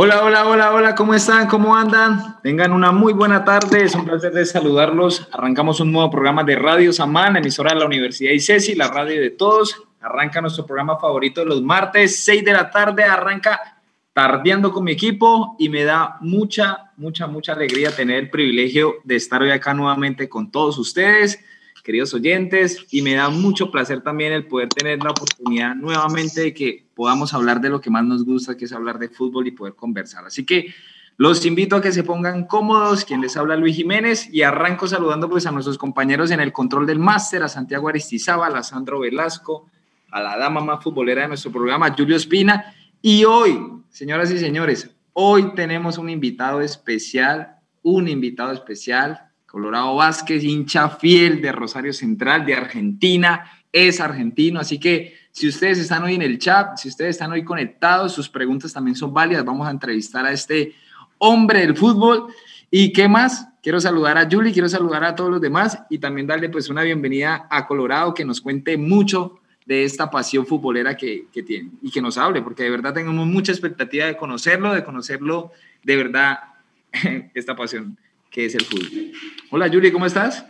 Hola, hola, hola, hola, ¿cómo están? ¿Cómo andan? Tengan una muy buena tarde, es un placer de saludarlos. Arrancamos un nuevo programa de Radio Samán, emisora de la Universidad ICESI, la radio de todos. Arranca nuestro programa favorito de los martes, 6 de la tarde, arranca tardeando con mi equipo y me da mucha, mucha, mucha alegría tener el privilegio de estar hoy acá nuevamente con todos ustedes queridos oyentes, y me da mucho placer también el poder tener la oportunidad nuevamente de que podamos hablar de lo que más nos gusta, que es hablar de fútbol y poder conversar. Así que los invito a que se pongan cómodos, quien les habla Luis Jiménez, y arranco saludando pues a nuestros compañeros en el control del máster, a Santiago Aristizábal, a Sandro Velasco, a la dama más futbolera de nuestro programa, Julio Espina, y hoy, señoras y señores, hoy tenemos un invitado especial, un invitado especial, Colorado Vázquez, hincha fiel de Rosario Central, de Argentina, es argentino, así que si ustedes están hoy en el chat, si ustedes están hoy conectados, sus preguntas también son válidas. Vamos a entrevistar a este hombre del fútbol. ¿Y qué más? Quiero saludar a Julie, quiero saludar a todos los demás y también darle pues una bienvenida a Colorado que nos cuente mucho de esta pasión futbolera que, que tiene y que nos hable, porque de verdad tenemos mucha expectativa de conocerlo, de conocerlo de verdad esta pasión que es el fútbol. Hola Yuri, ¿cómo estás?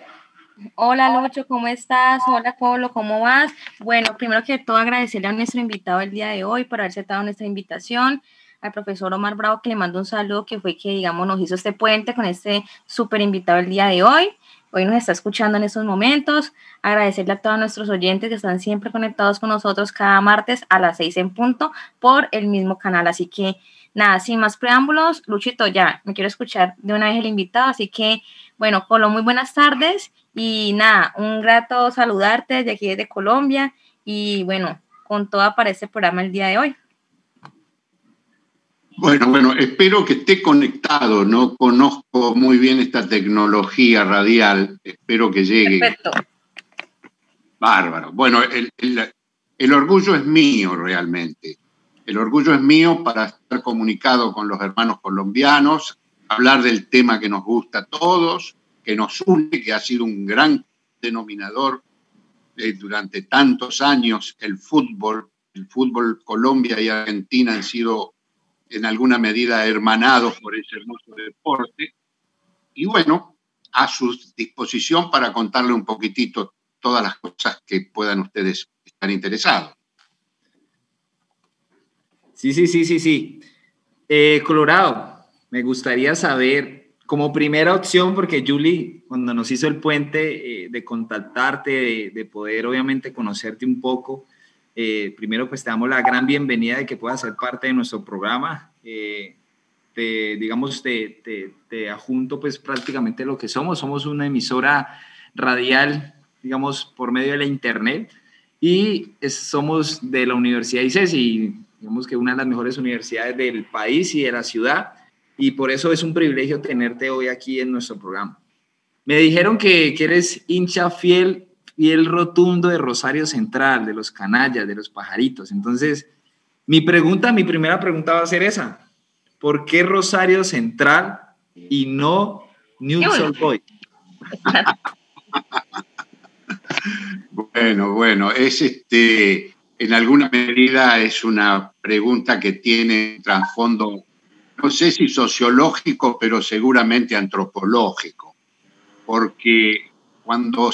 Hola Lucho, ¿cómo estás? Hola Pablo, ¿cómo vas? Bueno, primero que todo agradecerle a nuestro invitado el día de hoy por haber aceptado nuestra invitación, al profesor Omar Bravo que le mando un saludo que fue que digamos nos hizo este puente con este súper invitado el día de hoy. Hoy nos está escuchando en estos momentos. Agradecerle a todos nuestros oyentes que están siempre conectados con nosotros cada martes a las seis en punto por el mismo canal. Así que nada, sin más preámbulos, Luchito, ya me quiero escuchar de una vez el invitado, así que, bueno, Colo, muy buenas tardes y nada, un grato saludarte desde aquí desde Colombia y bueno, con todo para este programa el día de hoy. Bueno, bueno, espero que esté conectado. No conozco muy bien esta tecnología radial. Espero que llegue. Perfecto. Bárbaro. Bueno, el, el orgullo es mío realmente. El orgullo es mío para estar comunicado con los hermanos colombianos, hablar del tema que nos gusta a todos, que nos une, que ha sido un gran denominador eh, durante tantos años el fútbol. El fútbol Colombia y Argentina han sido en alguna medida hermanados por ese hermoso deporte. Y bueno, a su disposición para contarle un poquitito todas las cosas que puedan ustedes estar interesados. Sí, sí, sí, sí, sí. Eh, Colorado, me gustaría saber, como primera opción, porque Julie, cuando nos hizo el puente eh, de contactarte, de, poder obviamente conocerte un poco, eh, primero pues te damos la gran bienvenida de que puedas ser parte de nuestro programa. te, digamos, te, te, te pues prácticamente lo que somos. Somos una emisora radial, digamos, por medio de la internet y somos de la Universidad ICES y digamos que una de las mejores universidades del país y de la ciudad, y por eso es un privilegio tenerte hoy aquí en nuestro programa. Me dijeron que, eres hincha fiel, fiel rotundo de Rosario Central, de los canallas, de los pajaritos. Entonces, mi pregunta, mi primera pregunta va a ser esa. ¿Por qué Rosario Central y no New Boy? bueno, bueno, es este en alguna medida es una pregunta que tiene trasfondo, no sé si sociológico, pero seguramente antropológico, porque cuando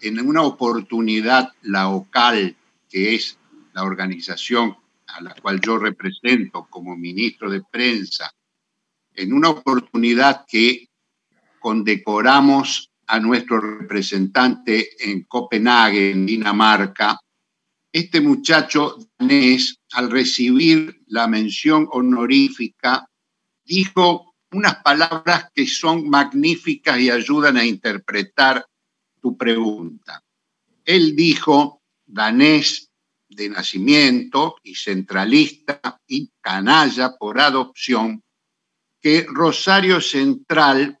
en una oportunidad la OCAL, que es la organización a la cual yo represento como ministro de prensa, en una oportunidad que condecoramos a nuestro representante en Copenhague, en Dinamarca, este muchacho danés, al recibir la mención honorífica, dijo unas palabras que son magníficas y ayudan a interpretar tu pregunta. Él dijo, danés de nacimiento y centralista y canalla por adopción, que Rosario Central,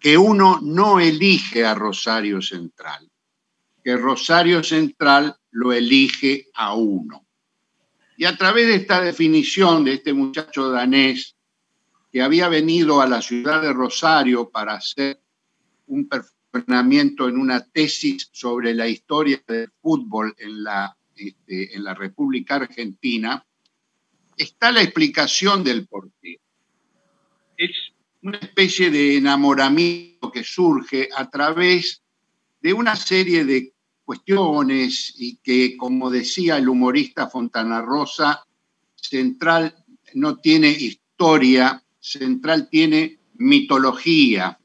que uno no elige a Rosario Central, que Rosario Central lo elige a uno. Y a través de esta definición de este muchacho danés que había venido a la ciudad de Rosario para hacer un perfeccionamiento en una tesis sobre la historia del fútbol en la, este, en la República Argentina, está la explicación del porqué. una especie de enamoramiento que surge a través de una serie de cuestiones y que, como decía el humorista Fontana Rosa, Central no tiene historia, Central tiene mitología,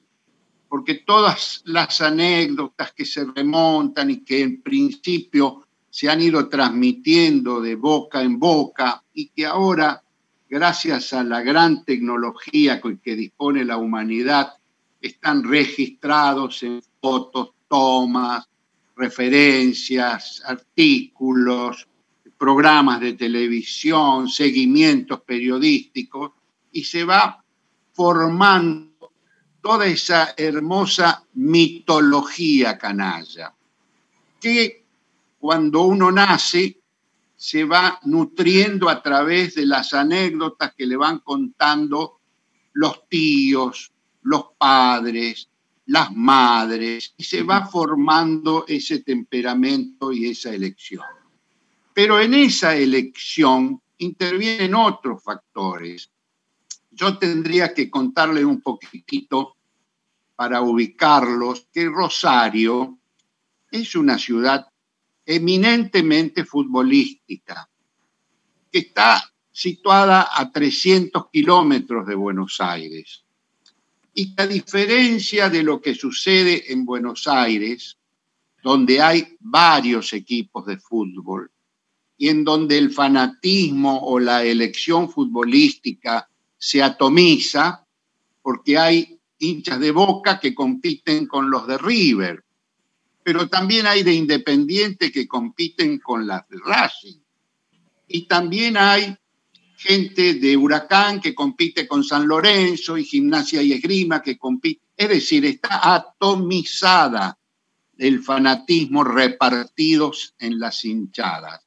porque todas las anécdotas que se remontan y que en principio se han ido transmitiendo de boca en boca y que ahora, gracias a la gran tecnología con que dispone la humanidad, están registrados en fotos, tomas, referencias, artículos, programas de televisión, seguimientos periodísticos, y se va formando toda esa hermosa mitología canalla, que cuando uno nace se va nutriendo a través de las anécdotas que le van contando los tíos, los padres, las madres, y se va formando ese temperamento y esa elección. Pero en esa elección intervienen otros factores. Yo tendría que contarle un poquitito para ubicarlos que Rosario es una ciudad eminentemente futbolística, que está situada a 300 kilómetros de Buenos Aires. Y a diferencia de lo que sucede en Buenos Aires, donde hay varios equipos de fútbol y en donde el fanatismo o la elección futbolística se atomiza, porque hay hinchas de Boca que compiten con los de River, pero también hay de Independiente que compiten con las de Racing. Y también hay gente de Huracán que compite con San Lorenzo y Gimnasia y Esgrima que compite. Es decir, está atomizada el fanatismo repartidos en las hinchadas.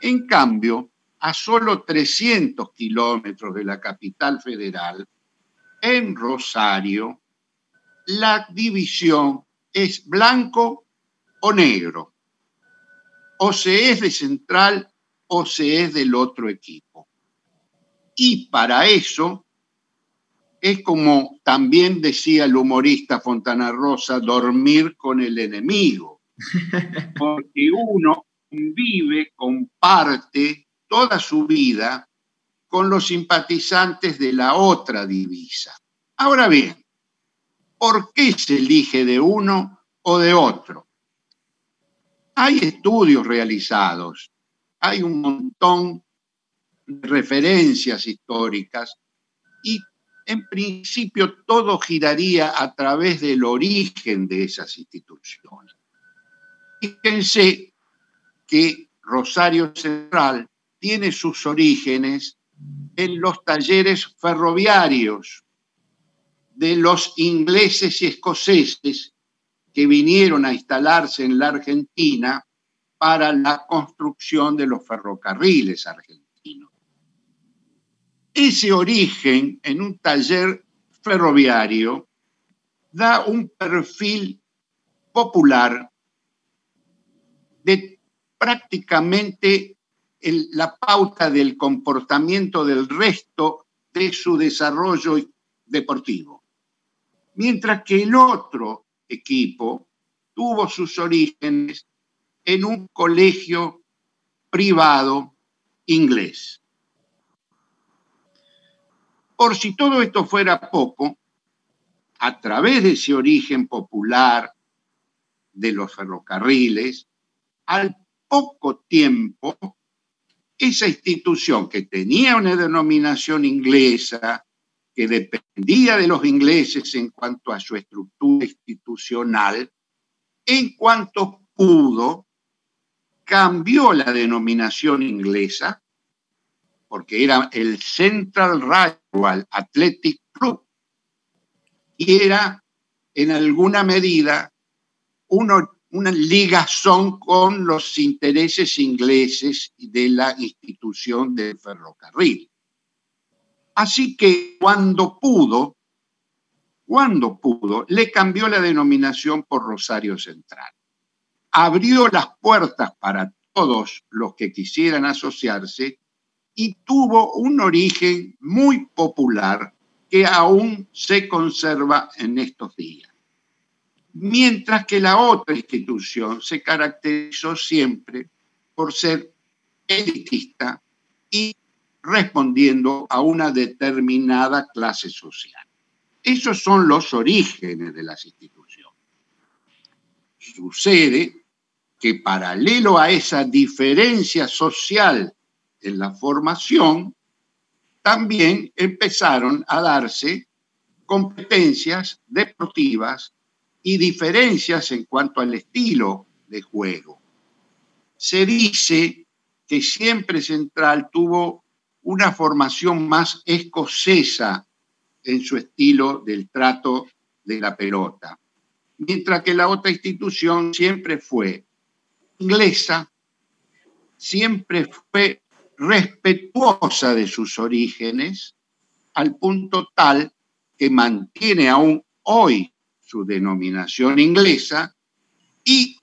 En cambio, a solo 300 kilómetros de la capital federal, en Rosario, la división es blanco o negro. O se es de central o se es del otro equipo. Y para eso es como también decía el humorista Fontana Rosa, dormir con el enemigo. Porque uno vive, comparte toda su vida con los simpatizantes de la otra divisa. Ahora bien, ¿por qué se elige de uno o de otro? Hay estudios realizados, hay un montón referencias históricas y en principio todo giraría a través del origen de esas instituciones. Fíjense que Rosario Central tiene sus orígenes en los talleres ferroviarios de los ingleses y escoceses que vinieron a instalarse en la Argentina para la construcción de los ferrocarriles argentinos. Ese origen en un taller ferroviario da un perfil popular de prácticamente la pauta del comportamiento del resto de su desarrollo deportivo. Mientras que el otro equipo tuvo sus orígenes en un colegio privado inglés. Por si todo esto fuera poco, a través de ese origen popular de los ferrocarriles, al poco tiempo, esa institución que tenía una denominación inglesa, que dependía de los ingleses en cuanto a su estructura institucional, en cuanto pudo, cambió la denominación inglesa porque era el Central Rival Athletic Club y era en alguna medida una ligazón con los intereses ingleses de la institución del ferrocarril. Así que cuando pudo, cuando pudo, le cambió la denominación por Rosario Central. Abrió las puertas para todos los que quisieran asociarse y tuvo un origen muy popular que aún se conserva en estos días. Mientras que la otra institución se caracterizó siempre por ser elitista y respondiendo a una determinada clase social. Esos son los orígenes de las instituciones. Sucede que paralelo a esa diferencia social en la formación, también empezaron a darse competencias deportivas y diferencias en cuanto al estilo de juego. Se dice que siempre Central tuvo una formación más escocesa en su estilo del trato de la pelota, mientras que la otra institución siempre fue inglesa, siempre fue respetuosa de sus orígenes, al punto tal que mantiene aún hoy su denominación inglesa y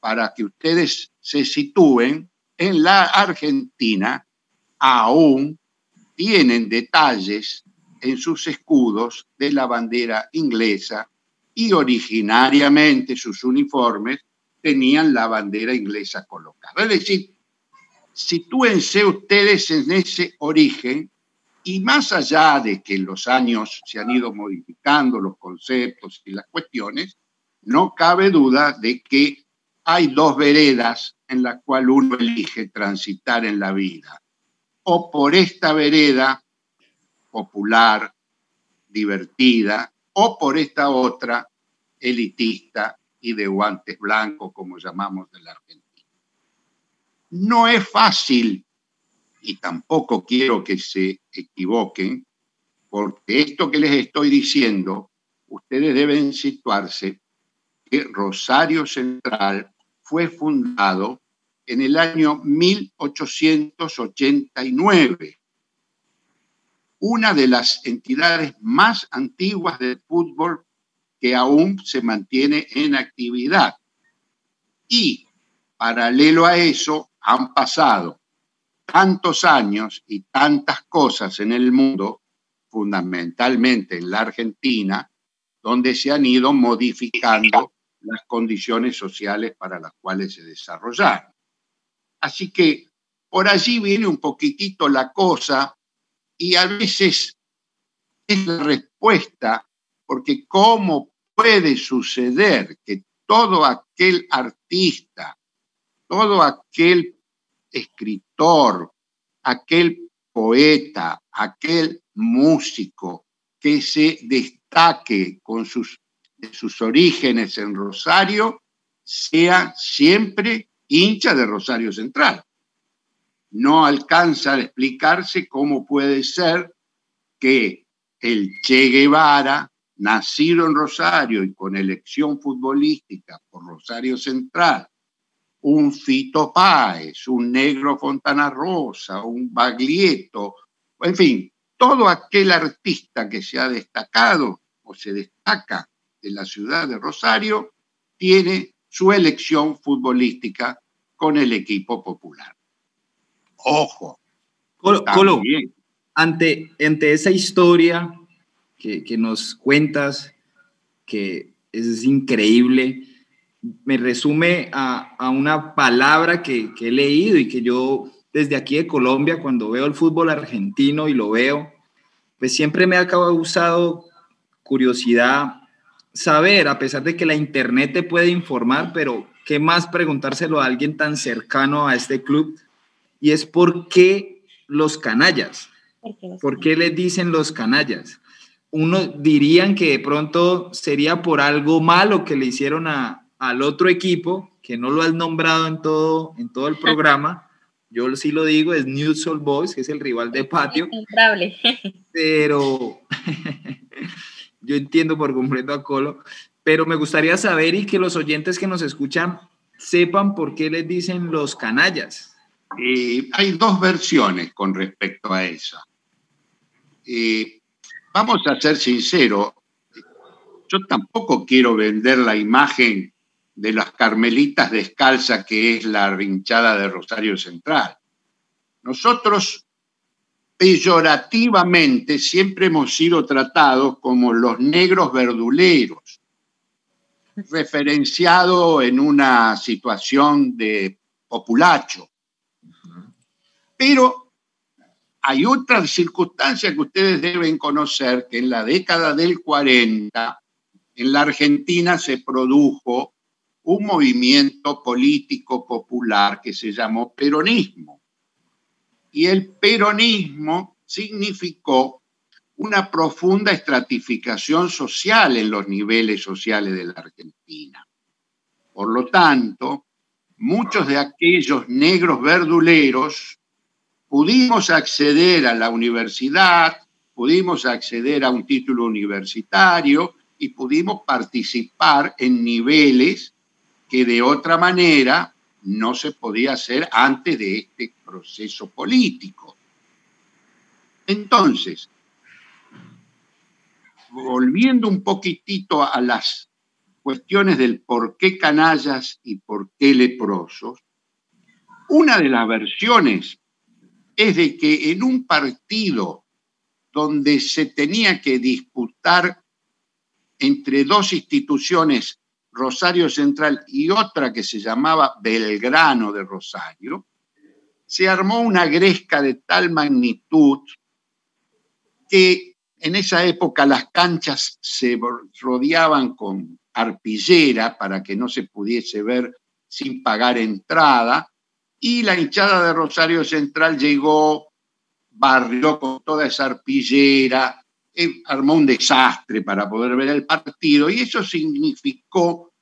para que ustedes se sitúen, en la Argentina aún tienen detalles en sus escudos de la bandera inglesa y originariamente sus uniformes tenían la bandera inglesa colocada. Es decir, sitúense ustedes en ese origen y más allá de que en los años se han ido modificando los conceptos y las cuestiones, no cabe duda de que hay dos veredas en las cuales uno elige transitar en la vida. O por esta vereda popular, divertida, o por esta otra elitista y de guantes blancos, como llamamos de la Argentina. No es fácil, y tampoco quiero que se equivoquen, porque esto que les estoy diciendo, ustedes deben situarse que Rosario Central fue fundado en el año 1889 una de las entidades más antiguas del fútbol que aún se mantiene en actividad. Y paralelo a eso han pasado tantos años y tantas cosas en el mundo, fundamentalmente en la Argentina, donde se han ido modificando las condiciones sociales para las cuales se desarrollaron. Así que por allí viene un poquitito la cosa y a veces es la respuesta, porque ¿cómo puede suceder que todo aquel artista, todo aquel escritor, aquel poeta, aquel músico que se destaque con sus, sus orígenes en Rosario, sea siempre hincha de Rosario Central. No alcanza a explicarse cómo puede ser que el Che Guevara, nacido en Rosario y con elección futbolística por Rosario Central, un Fito Páez, un Negro Fontana Rosa, un Baglietto, en fin, todo aquel artista que se ha destacado o se destaca de la ciudad de Rosario, tiene su elección futbolística con el equipo popular. Ojo. Colo, ante, ante esa historia que, nos cuentas, que es increíble, me resume a, una palabra que, que, he leído y que yo desde aquí de Colombia, cuando veo el fútbol argentino y lo veo, pues siempre me ha causado curiosidad saber, a pesar de que la internet te puede informar, pero qué más preguntárselo a alguien tan cercano a este club y es por qué los canallas. ¿Por qué, les dicen los canallas? Uno dirían que de pronto sería por algo malo que le hicieron a, al otro equipo, que no lo has nombrado en todo, en todo el programa. Yo sí lo digo, es New Soul Boys, que es el rival de patio. Pero yo entiendo por completo a Colo, pero me gustaría saber y que los oyentes que nos escuchan sepan por qué les dicen los canallas. Eh, hay dos versiones con respecto a eso. Eh, vamos a ser sinceros, yo tampoco quiero vender la imagen de las carmelitas descalzas que es la rinchada de Rosario Central. Nosotros peyorativamente siempre hemos sido tratados como los negros verduleros, referenciado en una situación de populacho. Pero hay otra circunstancia que ustedes deben conocer, que en la década del 40 en la Argentina se produjo un movimiento político popular que se llamó peronismo. Y el peronismo significó una profunda estratificación social en los niveles sociales de la Argentina. Por lo tanto, muchos de aquellos negros verduleros pudimos acceder a la universidad, pudimos acceder a un título universitario y pudimos participar en niveles que de otra manera no se podía hacer antes de este proceso político. Entonces, volviendo un poquitito a las cuestiones del por qué canallas y por qué leprosos, una de las versiones es de que en un partido donde se tenía que disputar entre dos instituciones, Rosario Central y otra que se llamaba Belgrano de Rosario, se armó una gresca de tal magnitud que en esa época las canchas se rodeaban con arpillera para que no se pudiese ver sin pagar entrada y la hinchada de Rosario Central llegó, barrió con toda esa arpillera, eh, armó un desastre para poder ver el partido y eso significó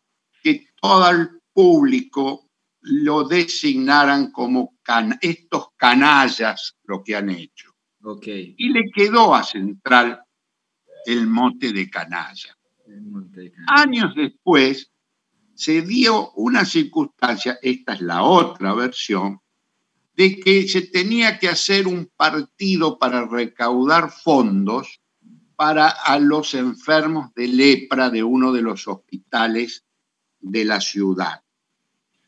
que todo el público lo designaran como estos canallas lo que han hecho. Okay. Y le quedó a Central el mote de canalla. Años después, se dio una circunstancia, esta es la otra versión, de que se tenía que hacer un partido para recaudar fondos para a los enfermos de lepra de uno de los hospitales de la ciudad.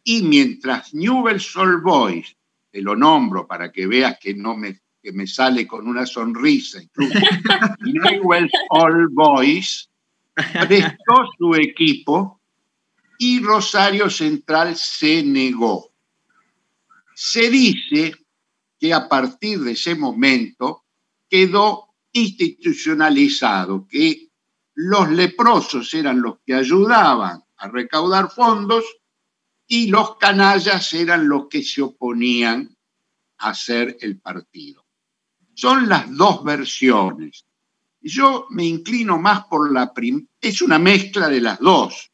Y mientras Newell's Old Boys, te lo nombro para que veas que no me, que me sale con una sonrisa, incluso Newell's Old Boys prestó su equipo y Rosario Central se negó. Se dice que a partir de ese momento quedó institucionalizado, que los leprosos eran los que ayudaban a recaudar fondos y los canallas eran los que se oponían a hacer el partido. Son las dos versiones. Yo me inclino más por la primera, es una mezcla de las dos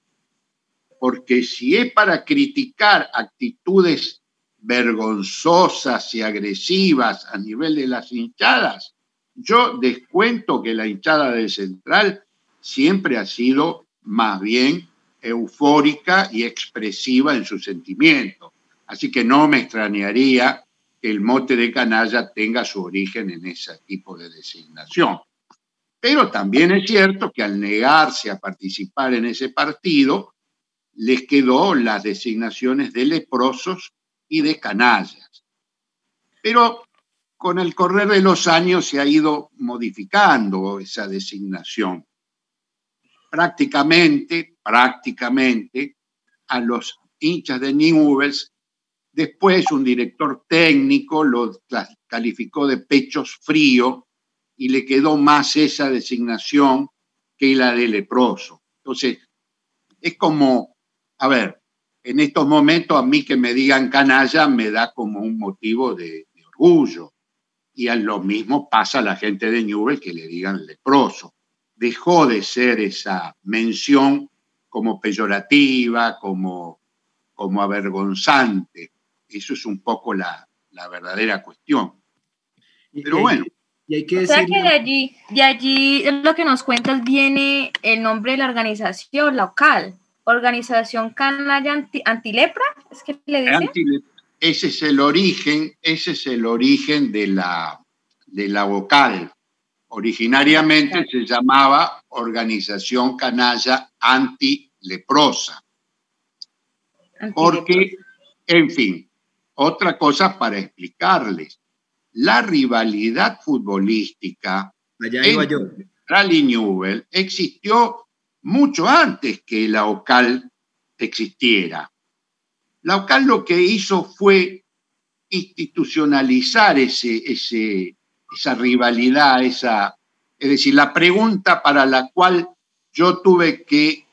porque si es para criticar actitudes vergonzosas y agresivas a nivel de las hinchadas, yo descuento que la hinchada de Central siempre ha sido más bien eufórica y expresiva en sus sentimientos. Así que no me extrañaría que el mote de canalla tenga su origen en ese tipo de designación. Pero también es cierto que al negarse a participar en ese partido, les quedó las designaciones de leprosos y de canallas. Pero con el correr de los años se ha ido modificando esa designación. Prácticamente, prácticamente, a los hinchas de Newells, después un director técnico lo calificó de pechos frío y le quedó más esa designación que la de leproso. Entonces, es como a ver, en estos momentos a mí que me digan canalla me da como un motivo de, orgullo. Y a lo mismo pasa a la gente de Newell que le digan leproso. Dejó de ser esa mención como peyorativa, como, como avergonzante. Eso es un poco la, verdadera cuestión. Pero bueno. Y hay que o sea que de allí, de allí lo que nos cuentas viene el nombre de la organización local. Organización Canalla Antilepra, ¿es que le dicen? Ese es el origen, ese es el origen de la, de la vocal. Originariamente se llamaba Organización Canalla Antileprosa. Porque, en fin, otra cosa para explicarles. la rivalidad futbolística Allá iba yo. Central y Newell existió mucho antes que la OCAL existiera. La OCAL lo que hizo fue institucionalizar ese, esa rivalidad, esa, es decir, la pregunta para la cual yo tuve que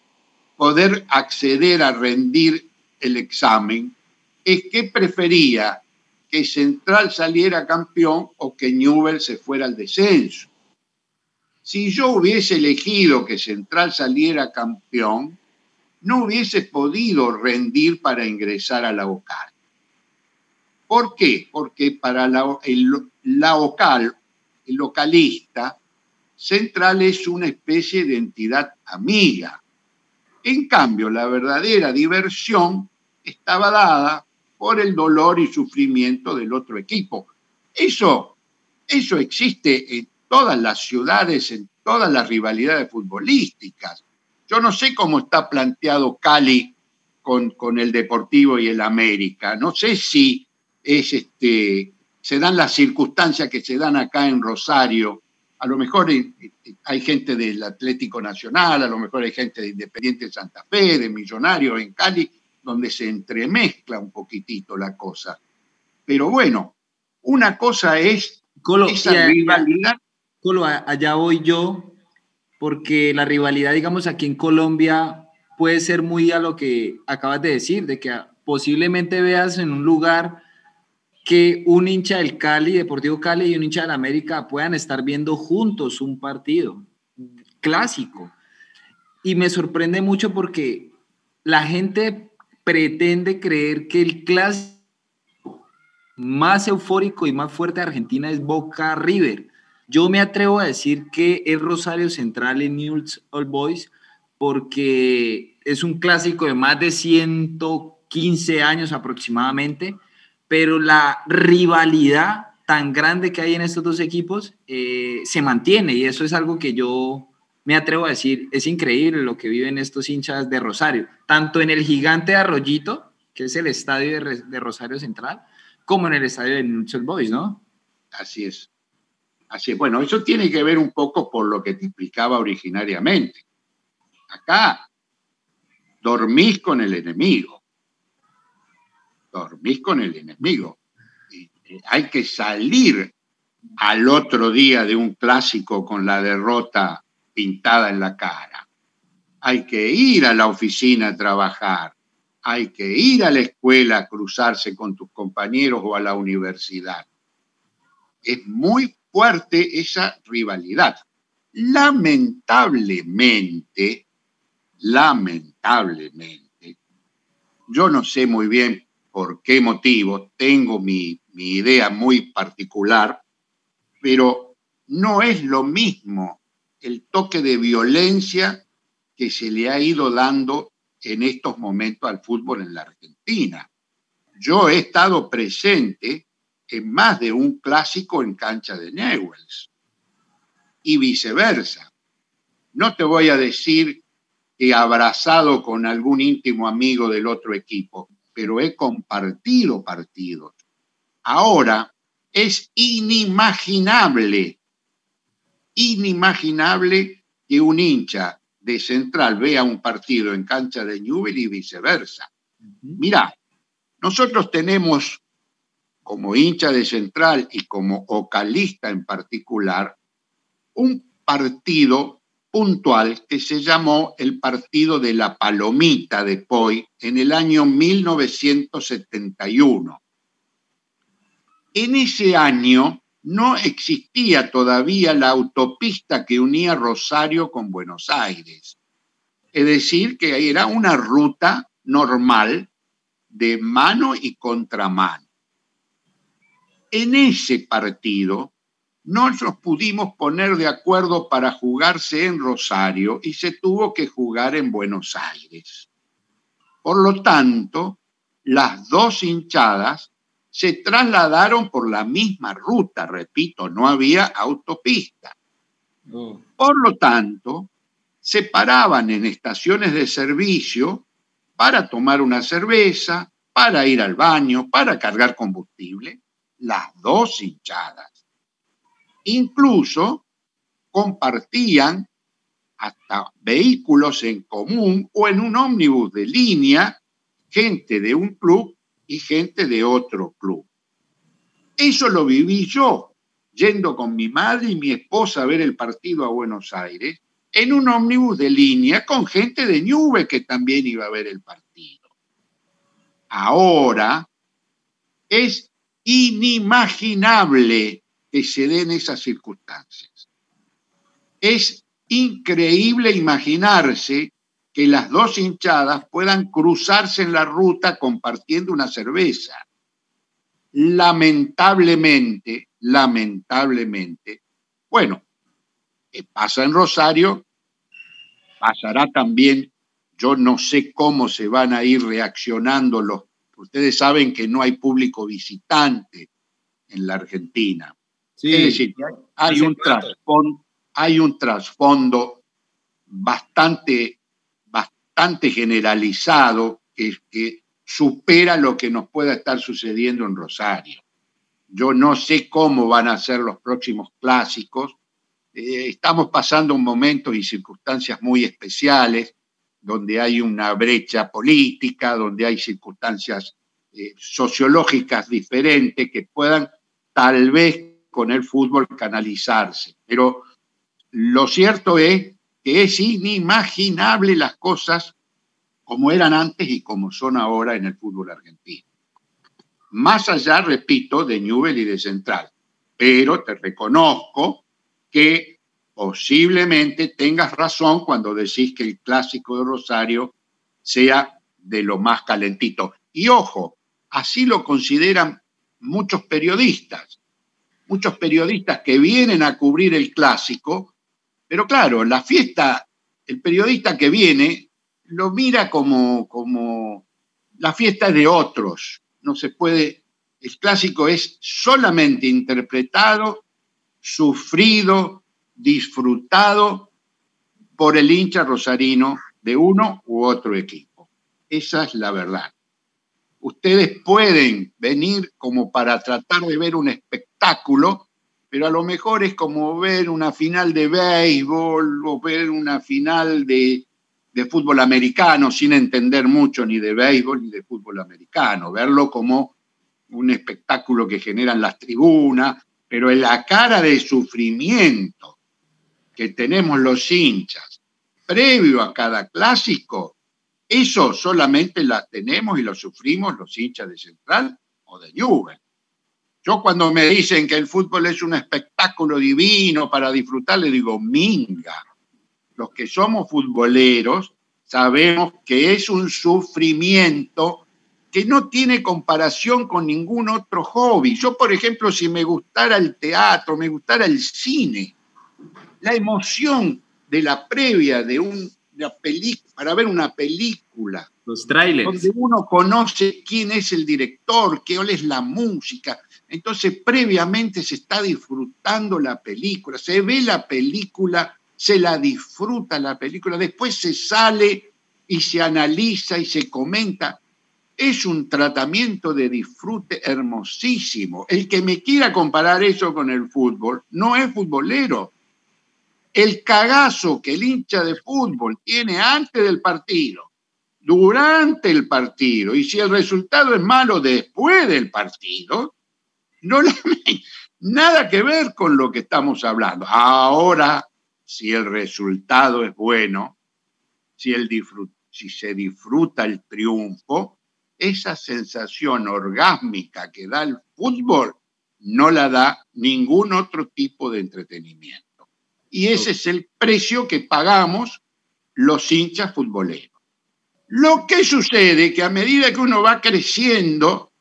poder acceder a rendir el examen es qué prefería que Central saliera campeón o que Newell se fuera al descenso. Si yo hubiese elegido que Central saliera campeón, no hubiese podido rendir para ingresar a la OCAL. ¿Por qué? Porque para la, la OCAL, el localista, Central es una especie de entidad amiga. En cambio, la verdadera diversión estaba dada por el dolor y sufrimiento del otro equipo. Eso, eso existe en todas las ciudades, en todas las rivalidades futbolísticas. Yo no sé cómo está planteado Cali con, con el Deportivo y el América. No sé si es este, se dan las circunstancias que se dan acá en Rosario. A lo mejor hay gente del Atlético Nacional, a lo mejor hay gente de Independiente de Santa Fe, de Millonarios en Cali, donde se entremezcla un poquitito la cosa. Pero bueno, una cosa es esa rivalidad allá voy yo, porque la rivalidad, digamos, aquí en Colombia puede ser muy a lo que acabas de decir, de que posiblemente veas en un lugar que un hincha del Cali, Deportivo Cali y un hincha del América puedan estar viendo juntos un partido clásico. Y me sorprende mucho porque la gente pretende creer que el clásico más eufórico y más fuerte de Argentina es Boca River. Yo me atrevo a decir que es Rosario Central en Newell's Old Boys porque es un clásico de más de 115 años aproximadamente, pero la rivalidad tan grande que hay en estos dos equipos eh, se mantiene y eso es algo que yo me atrevo a decir, es increíble lo que viven estos hinchas de Rosario, tanto en el gigante Arroyito, que es el estadio de, Rosario Central, como en el estadio de Newell's Old Boys, ¿no? Así es. Así bueno, eso tiene que ver un poco por lo que te explicaba originariamente. Acá dormís con el enemigo. Dormís con el enemigo. hay que salir al otro día de un clásico con la derrota pintada en la cara. Hay que ir a la oficina a trabajar. Hay que ir a la escuela a cruzarse con tus compañeros o a la universidad. Es muy fuerte esa rivalidad. Lamentablemente, lamentablemente, yo no sé muy bien por qué motivo, tengo mi, mi idea muy particular, pero no es lo mismo el toque de violencia que se le ha ido dando en estos momentos al fútbol en la Argentina. Yo he estado presente en más de un clásico en cancha de Newells y viceversa. No te voy a decir que abrazado con algún íntimo amigo del otro equipo, pero he compartido partidos. Ahora es inimaginable, inimaginable que un hincha de Central vea un partido en cancha de Newell y viceversa. Mira, nosotros tenemos como hincha de Central y como ocalista en particular, un partido puntual que se llamó el Partido de la Palomita de Poi en el año 1971. En ese año no existía todavía la autopista que unía Rosario con Buenos Aires. Es decir, que era una ruta normal de mano y contramano en ese partido no nos pudimos poner de acuerdo para jugarse en Rosario y se tuvo que jugar en Buenos Aires. Por lo tanto, las dos hinchadas se trasladaron por la misma ruta, repito, no había autopista. Oh. Por lo tanto, se paraban en estaciones de servicio para tomar una cerveza, para ir al baño, para cargar combustible las dos hinchadas. Incluso compartían hasta vehículos en común o en un ómnibus de línea, gente de un club y gente de otro club. Eso lo viví yo, yendo con mi madre y mi esposa a ver el partido a Buenos Aires, en un ómnibus de línea con gente de Nube que también iba a ver el partido. Ahora es inimaginable que se den esas circunstancias. Es increíble imaginarse que las dos hinchadas puedan cruzarse en la ruta compartiendo una cerveza. Lamentablemente, lamentablemente, bueno, pasa en Rosario, pasará también, yo no sé cómo se van a ir reaccionando los, ustedes saben que no hay público visitante en la Argentina. Sí, es decir, hay un trasfondo, hay un trasfondo bastante, bastante generalizado que, que supera lo que nos pueda estar sucediendo en Rosario. Yo no sé cómo van a ser los próximos clásicos. Eh, estamos pasando un momento y circunstancias muy especiales, donde hay una brecha política, donde hay circunstancias eh, sociológicas diferentes que puedan tal vez con el fútbol canalizarse. Pero lo cierto es que es inimaginable las cosas como eran antes y como son ahora en el fútbol argentino. Más allá, repito, de Newell y de Central. Pero te reconozco que posiblemente tengas razón cuando decís que el clásico de Rosario sea de lo más calentito. Y ojo, así lo consideran muchos periodistas, muchos periodistas que vienen a cubrir el clásico pero claro, la fiesta, el periodista que viene lo mira como, como la fiesta de otros. No se puede, el clásico es solamente interpretado, sufrido, disfrutado por el hincha rosarino de uno u otro equipo. Esa es la verdad. Ustedes pueden venir como para tratar de ver un espectáculo, pero a lo mejor es como ver una final de béisbol o ver una final de, fútbol americano sin entender mucho ni de béisbol ni de fútbol americano, verlo como un espectáculo que generan las tribunas, pero en la cara de sufrimiento que tenemos los hinchas previo a cada clásico, eso solamente la tenemos y lo sufrimos los hinchas de Central o de Newell. Yo cuando me dicen que el fútbol es un espectáculo divino para disfrutar, le digo, minga. Los que somos futboleros sabemos que es un sufrimiento que no tiene comparación con ningún otro hobby. Yo, por ejemplo, si me gustara el teatro, me gustara el cine, la emoción de la previa de una película, para ver una película, los trailers. Donde uno conoce quién es el director, qué es la música, entonces, previamente se está disfrutando la película, se ve la película, se la disfruta la película, después se sale y se analiza y se comenta. Es un tratamiento de disfrute hermosísimo. El que me quiera comparar eso con el fútbol no es futbolero. El cagazo que el hincha de fútbol tiene antes del partido, durante el partido, y si el resultado es malo después del partido, no nada que ver con lo que estamos hablando. Ahora, si el resultado es bueno, si, si se disfruta el triunfo, esa sensación orgásmica que da el fútbol no la da ningún otro tipo de entretenimiento. Y ese es el precio que pagamos los hinchas futboleros. Lo que sucede que a medida que uno va creciendo,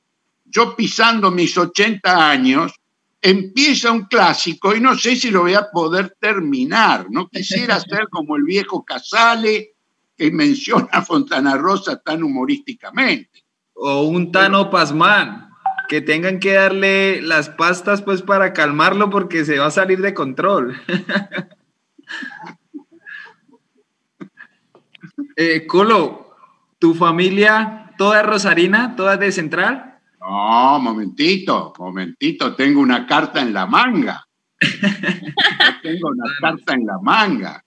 yo pisando mis 80 años, empieza un clásico y no sé si lo voy a poder terminar. No quisiera ser como el viejo Casale que menciona a Fontana Rosa tan humorísticamente. O un Tano Pasmán, que tengan que darle las pastas pues para calmarlo porque se va a salir de control. eh, Colo, ¿tu familia toda es rosarina, toda de central? No, momentito, momentito, tengo una carta en la manga. tengo una carta en la manga.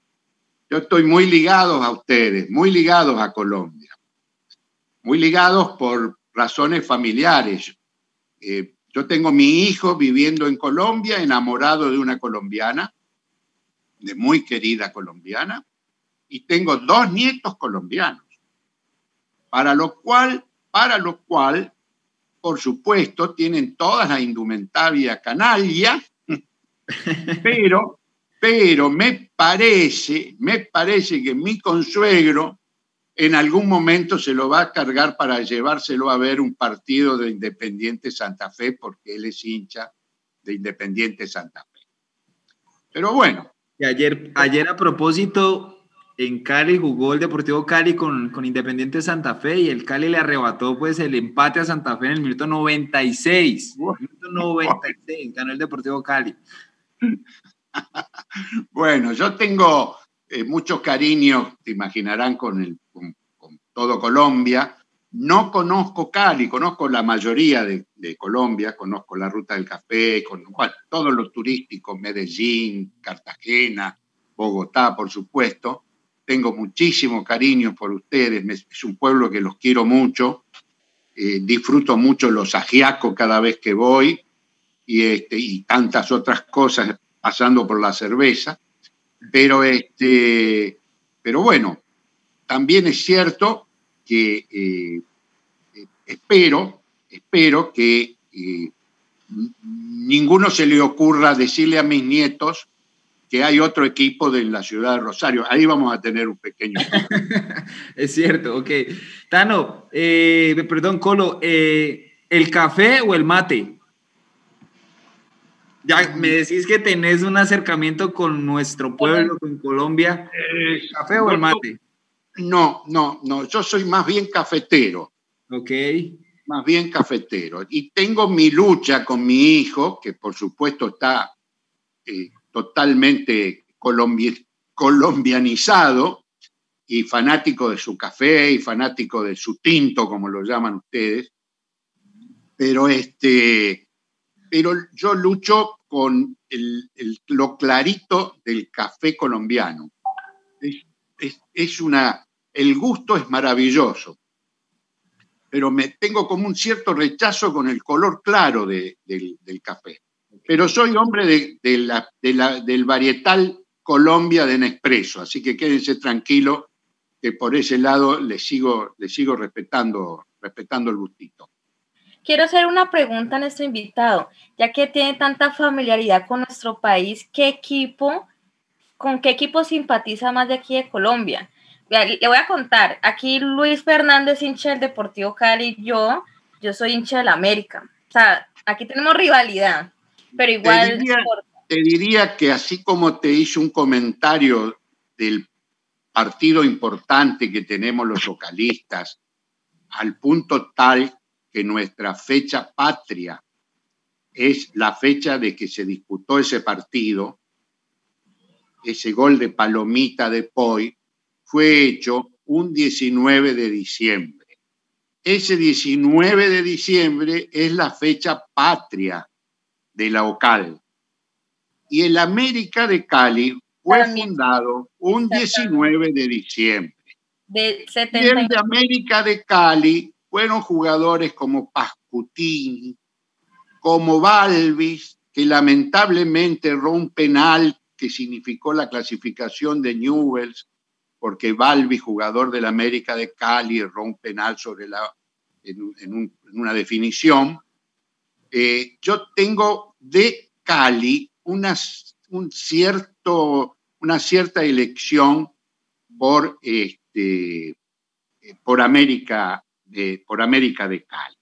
Yo estoy muy ligado a ustedes, muy ligados a Colombia, muy ligados por razones familiares. Eh, yo tengo mi hijo viviendo en Colombia, enamorado de una colombiana, de muy querida colombiana, y tengo dos nietos colombianos, para lo cual, para lo cual, por supuesto, tienen toda la indumentaria canalla, pero, pero me parece, me parece que mi consuegro en algún momento se lo va a cargar para llevárselo a ver un partido de Independiente Santa Fe, porque él es hincha de Independiente Santa Fe. Pero bueno. Y ayer, ayer a propósito, en Cali jugó el Deportivo Cali con, con, Independiente Santa Fe y el Cali le arrebató pues el empate a Santa Fe en el minuto 96. minuto 96 ganó el Deportivo Cali. bueno, yo tengo eh, mucho cariño, te imaginarán, con, todo Colombia. No conozco Cali, conozco la mayoría de, Colombia, conozco la Ruta del Café, con, todos los turísticos, Medellín, Cartagena, Bogotá, por supuesto. Tengo muchísimo cariño por ustedes, es un pueblo que los quiero mucho, eh, disfruto mucho los ajiacos cada vez que voy y, este, y tantas otras cosas pasando por la cerveza. Pero, este, pero bueno, también es cierto que eh, espero, espero que eh, ninguno se le ocurra decirle a mis nietos que hay otro equipo de la ciudad de Rosario. Ahí vamos a tener un pequeño. es cierto, ok. Tano, eh, perdón, Colo, ¿el café o el mate? Ya me decís que tenés un acercamiento con nuestro pueblo, con Colombia. ¿El eh, café o el mate? No, no, no. Yo soy más bien cafetero. Ok. Más bien cafetero. Y tengo mi lucha con mi hijo, que por supuesto está eh, totalmente colombianizado y fanático de su café y fanático de su tinto, como lo llaman ustedes. Pero este pero yo lucho con lo clarito del café colombiano. Es, una, el gusto es maravilloso, pero me tengo como un cierto rechazo con el color claro del, café. Pero soy hombre del varietal Colombia de Nespresso, así que quédense tranquilos que por ese lado le sigo, le sigo respetando, respetando el gustito. Quiero hacer una pregunta a nuestro invitado, ya que tiene tanta familiaridad con nuestro país, ¿qué equipo, con qué equipo simpatiza más de aquí de Colombia? Le voy a contar, aquí Luis Fernández, hincha del Deportivo Cali, yo, yo soy hincha del América. O sea, aquí tenemos rivalidad, pero igual... Te diría, te diría que así como te hice un comentario del partido importante que tenemos los localistas, al punto tal que nuestra fecha patria es la fecha de que se disputó ese partido, ese gol de palomita de Poi, fue hecho un 19 de diciembre. Ese 19 de diciembre es la fecha patria de la OCAL. Y el América de Cali fue fundado un 19 de diciembre. De y el de América de Cali fueron jugadores como Pascutini, como Balvis, que lamentablemente erró un penal que significó la clasificación de Newells, porque Balvis, jugador del América de Cali, erró un penal sobre en, una definición. Eh, yo tengo de Cali una, un cierto, una cierta elección por, este, por América por América de Cali.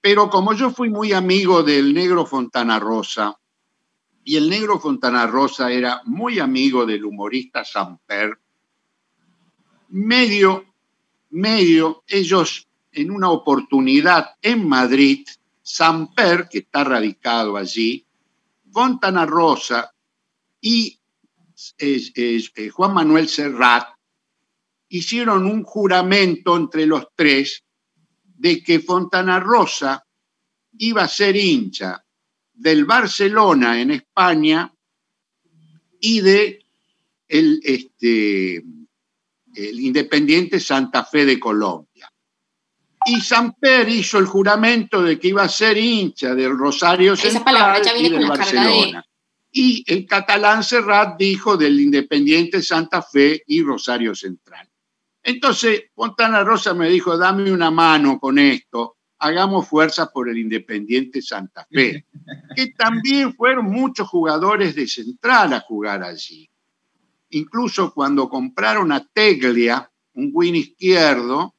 Pero como yo fui muy amigo del negro Fontana Rosa, y el negro Fontana Rosa era muy amigo del humorista Samper, medio, medio, ellos en una oportunidad en Madrid, Samper, que está radicado allí, Fontana Rosa y eh, Juan Manuel Serrat hicieron un juramento entre los tres de que Fontana Rosa iba a ser hincha del Barcelona en España y de el, este, el Independiente Santa Fe de Colombia. Y Samper hizo el juramento de que iba a ser hincha del Rosario Central y del Barcelona. Y el catalán Serrat dijo del Independiente Santa Fe y Rosario Central. Entonces, Fontana Rosa me dijo, dame una mano con esto, hagamos fuerza por el Independiente Santa Fe, que también fueron muchos jugadores de Central a jugar allí. Incluso cuando compraron a Teglia, un win izquierdo,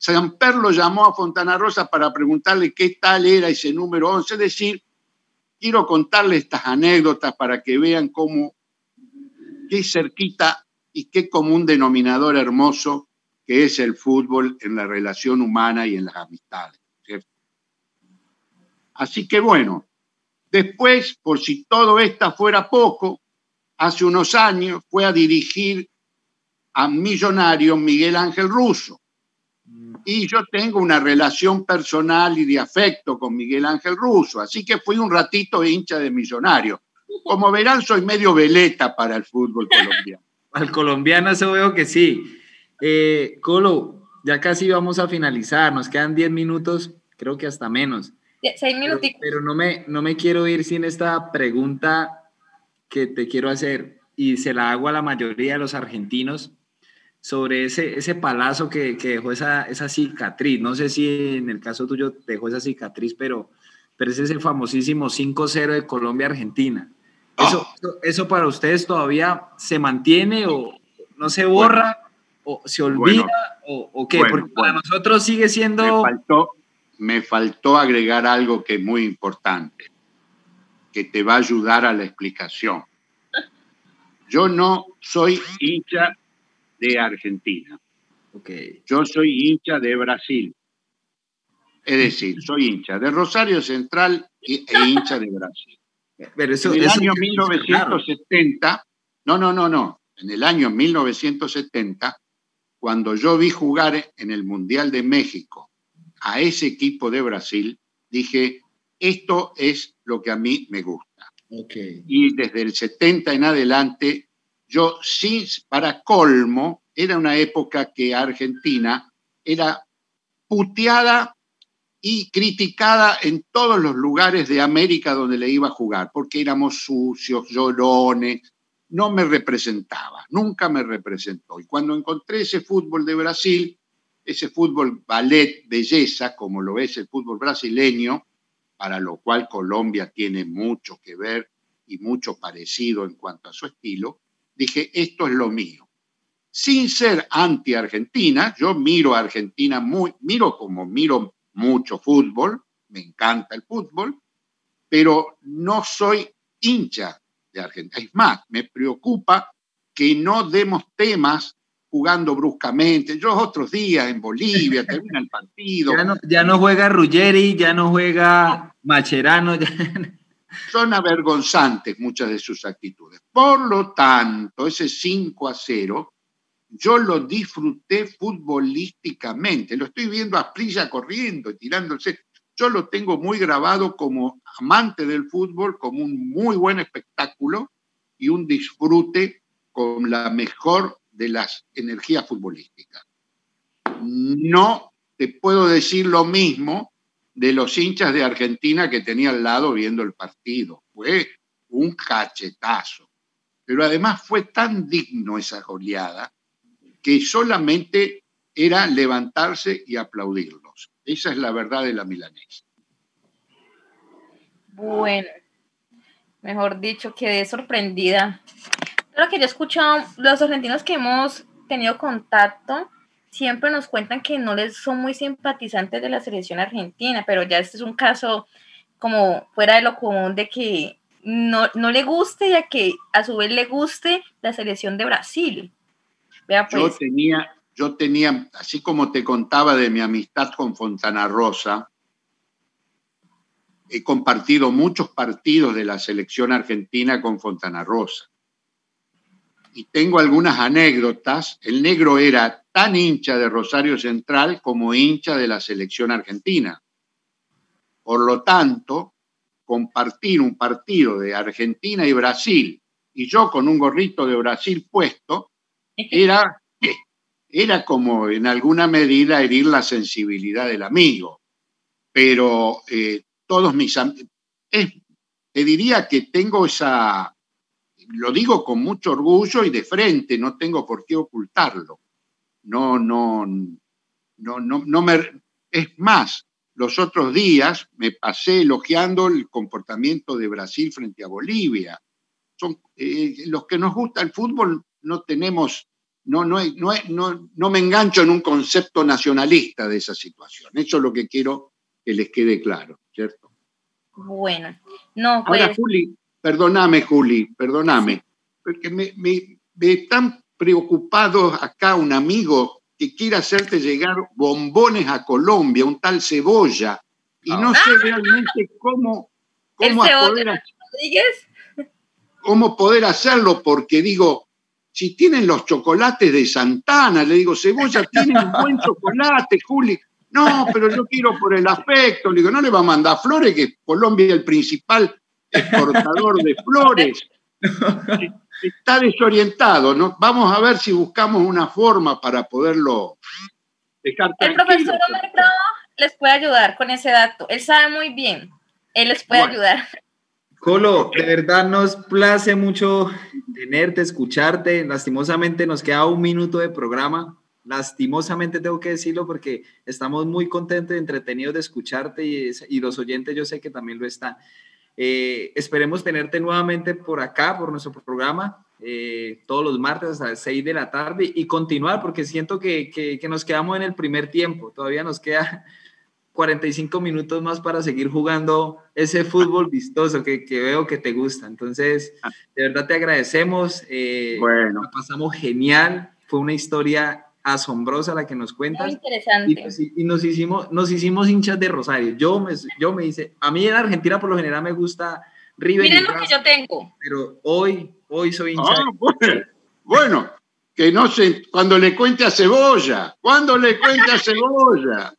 Samper lo llamó a Fontana Rosa para preguntarle qué tal era ese número 11. Es decir, quiero contarle estas anécdotas para que vean cómo, qué cerquita y qué común denominador hermoso que es el fútbol en la relación humana y en las amistades. Así que bueno, después, por si todo esto fuera poco, hace unos años fue a dirigir a Millonario Miguel Ángel Russo. Y yo tengo una relación personal y de afecto con Miguel Ángel Russo, así que fui un ratito hincha de Millonario. Como verán, soy medio veleta para el fútbol colombiano. Al colombiano eso veo que sí. Eh, Colo, ya casi vamos a finalizar, nos quedan 10 minutos, creo que hasta menos. Seis minutitos. Pero, no, me, no me quiero ir sin esta pregunta que te quiero hacer y se la hago a la mayoría de los argentinos sobre ese, ese palazo que, que dejó esa, esa, cicatriz. No sé si en el caso tuyo dejó esa cicatriz, pero, pero ese es el famosísimo 5-0 de Colombia-Argentina. Eso, ah. eso, para ustedes todavía se mantiene o no se borra o se olvida o, qué? Porque para nosotros sigue siendo... Me faltó, me faltó agregar algo que es muy importante que te va a ayudar a la explicación. Yo no soy hincha de Argentina. Okay. Yo soy hincha de Brasil. Es decir, soy hincha de Rosario Central e hincha de Brasil. Pero eso, en el año 1970, no, no, no, no. En el año 1970, cuando yo vi jugar en el Mundial de México a ese equipo de Brasil, dije, esto es lo que a mí me gusta. Y desde el 70 en adelante, yo sí, para colmo, era una época que Argentina era puteada y criticada en todos los lugares de América donde le iba a jugar, porque éramos sucios, llorones, no me representaba, nunca me representó. Y cuando encontré ese fútbol de Brasil, ese fútbol ballet, belleza, como lo es el fútbol brasileño, para lo cual Colombia tiene mucho que ver y mucho parecido en cuanto a su estilo, dije, esto es lo mío. Sin ser anti-Argentina, yo miro a Argentina muy, miro como miro mucho fútbol, me encanta el fútbol, pero no soy hincha de Argentina. Es más, me preocupa que no demos temas jugando bruscamente. Yo otros días en Bolivia, termina el partido. Ya no, juega Ruggeri, ya no juega Macherano. Son avergonzantes muchas de sus actitudes. Por lo tanto, ese 5 a 0, yo lo disfruté futbolísticamente. Lo estoy viendo a Prilla corriendo tirándose. Yo lo tengo muy grabado como amante del fútbol, como un muy buen espectáculo y un disfrute con la mejor de las energías futbolísticas. No te puedo decir lo mismo de los hinchas de Argentina que tenía al lado viendo el partido. Fue un cachetazo. Pero además fue tan digno esa goleada que solamente era levantarse y aplaudirlos. Esa es la verdad de la milanesa. Bueno, mejor dicho, quedé sorprendida lo que yo he escuchado, los argentinos que hemos tenido contacto siempre nos cuentan que no les son muy simpatizantes de la selección argentina, pero ya este es un caso como fuera de lo común de que no, le guste y a que a su vez le guste la selección de Brasil. Yo pues. tenía, yo tenía, así como te contaba de mi amistad con Fontana Rosa, he compartido muchos partidos de la selección argentina con Fontana Rosa y tengo algunas anécdotas. El negro era tan hincha de Rosario Central como hincha de la selección argentina. Por lo tanto, compartir un partido de Argentina y Brasil y yo con un gorrito de Brasil puesto, era, era como en alguna medida herir la sensibilidad del amigo. Pero eh, todos mis amigos, te diría que tengo esa, lo digo con mucho orgullo y de frente, no tengo por qué ocultarlo. No, no, no, no, no es más, los otros días me pasé elogiando el comportamiento de Brasil frente a Bolivia. Son, eh, los que nos gusta el fútbol no tenemos, no, no, no, no, no me engancho en un concepto nacionalista de esa situación. Eso es lo que quiero que les quede claro, ¿cierto? Bueno, no, pues... Ahora, Juli, perdóname, Juli, perdóname, porque me, me, me están preocupados acá un amigo que quiere hacerte llegar bombones a Colombia, un tal cebolla, y no sé ah. realmente cómo, cómo, poder, cómo poder hacerlo, porque digo, si tienen los chocolates de Santana, le digo, cebolla tiene un buen chocolate, Juli. No, pero yo quiero por el afecto. Le digo, no le va a mandar flores, que Colombia es el principal exportador de flores. está desorientado. ¿no? Vamos a ver si buscamos una forma para poderlo dejar El profesor Omar Bravo les puede ayudar con ese dato. Él sabe muy bien. Él les puede ayudar. Colo, de verdad nos place mucho tenerte, escucharte. Lastimosamente nos queda un minuto de programa. Lastimosamente tengo que decirlo porque estamos muy contentos y entretenidos de escucharte y, y los oyentes yo sé que también lo están. Eh, esperemos tenerte nuevamente por acá, por nuestro programa, eh, todos los martes a las 6 de la tarde y continuar, porque siento que, que, nos quedamos en el primer tiempo. Todavía nos queda 45 minutos más para seguir jugando ese fútbol vistoso que, que veo que te gusta. Entonces, de verdad te agradecemos. Eh, bueno. pasamos genial. Fue una historia asombrosa la que nos cuentas. Muy interesante. Y, nos, hicimos, nos hicimos hinchas de Rosario. Yo me, yo me hice, a mí en Argentina por lo general me gusta River. Miren lo que yo tengo. Pero hoy, hoy soy hincha. Ah, bueno, que no sé, cuando le cuente a Cebolla, cuando le cuente a Cebolla.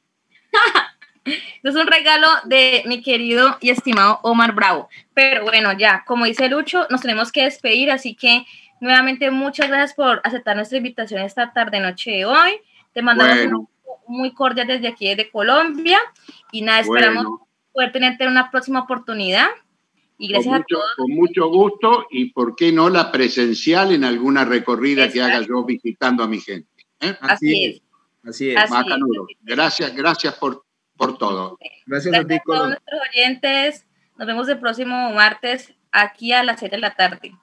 es un regalo de mi querido y estimado Omar Bravo. Pero bueno, ya, como dice Lucho, nos tenemos que despedir, así que Nuevamente, muchas gracias por aceptar nuestra invitación esta tarde, noche de hoy. Te mandamos un muy cordial desde aquí, desde Colombia. Y nada, esperamos poder tenerte en una próxima oportunidad. Y gracias a todos. Con mucho gusto y, ¿por qué no, la presencial en alguna recorrida que haga yo visitando a mi gente? ¿eh? Así, es. Así es. Gracias, gracias por, por todo. Gracias, a, ti, a todos nuestros oyentes. Nos vemos el próximo martes aquí a las 7 de la tarde.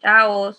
Chao.